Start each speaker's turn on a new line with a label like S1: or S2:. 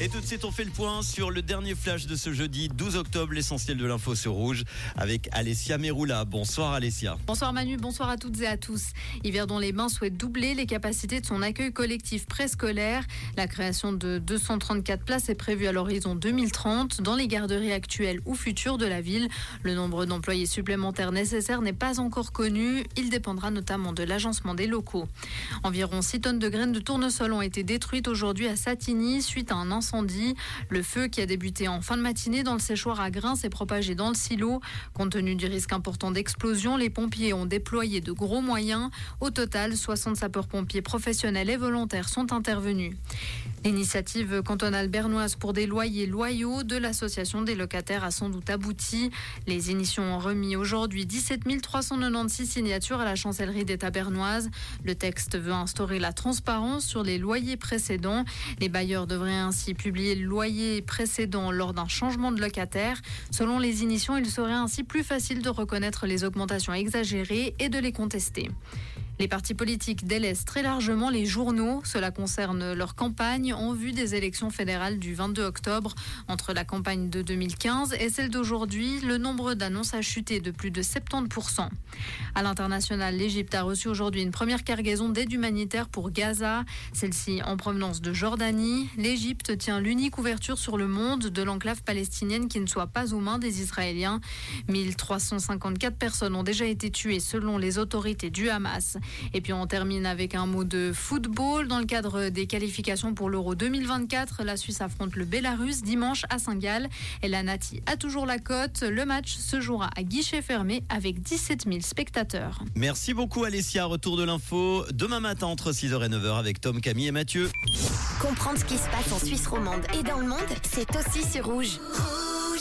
S1: Et tout de suite, on fait le point sur le dernier flash de ce jeudi 12 octobre, l'essentiel de l'info sur Rouge, avec Alessia Meroula. Bonsoir Alessia.
S2: Bonsoir Manu, bonsoir à toutes et à tous. Yverdon-les-Bains souhaite doubler les capacités de son accueil collectif préscolaire. La création de 234 places est prévue à l'horizon 2030 dans les garderies actuelles ou futures de la ville. Le nombre d'employés supplémentaires nécessaires n'est pas encore connu. Il dépendra notamment de l'agencement des locaux. Environ 6 tonnes de graines de tournesol ont été détruites aujourd'hui à Satigny suite à un incendie le feu qui a débuté en fin de matinée dans le séchoir à grains s'est propagé dans le silo. Compte tenu du risque important d'explosion, les pompiers ont déployé de gros moyens. Au total, 60 sapeurs-pompiers professionnels et volontaires sont intervenus. L'initiative cantonale bernoise pour des loyers loyaux de l'association des locataires a sans doute abouti. Les initiaux ont remis aujourd'hui 17 396 signatures à la chancellerie d'État bernoise. Le texte veut instaurer la transparence sur les loyers précédents. Les bailleurs devraient ainsi publier le loyer précédent lors d'un changement de locataire. Selon les initiants, il serait ainsi plus facile de reconnaître les augmentations exagérées et de les contester. Les partis politiques délaissent très largement les journaux. Cela concerne leur campagne en vue des élections fédérales du 22 octobre. Entre la campagne de 2015 et celle d'aujourd'hui, le nombre d'annonces a chuté de plus de 70%. À l'international, l'Égypte a reçu aujourd'hui une première cargaison d'aide humanitaire pour Gaza. Celle-ci en provenance de Jordanie. L'Égypte tient l'unique ouverture sur le monde de l'enclave palestinienne qui ne soit pas aux mains des Israéliens. 1354 personnes ont déjà été tuées selon les autorités du Hamas. Et puis on termine avec un mot de football. Dans le cadre des qualifications pour l'Euro 2024, la Suisse affronte le Bélarus dimanche à Saint-Gall. Et la Nati a toujours la cote. Le match se jouera à guichet fermé avec 17 000 spectateurs.
S1: Merci beaucoup Alessia. Retour de l'info demain matin entre 6h et 9h avec Tom, Camille et Mathieu.
S3: Comprendre ce qui se passe en Suisse romande et dans le monde, c'est aussi sur rouge.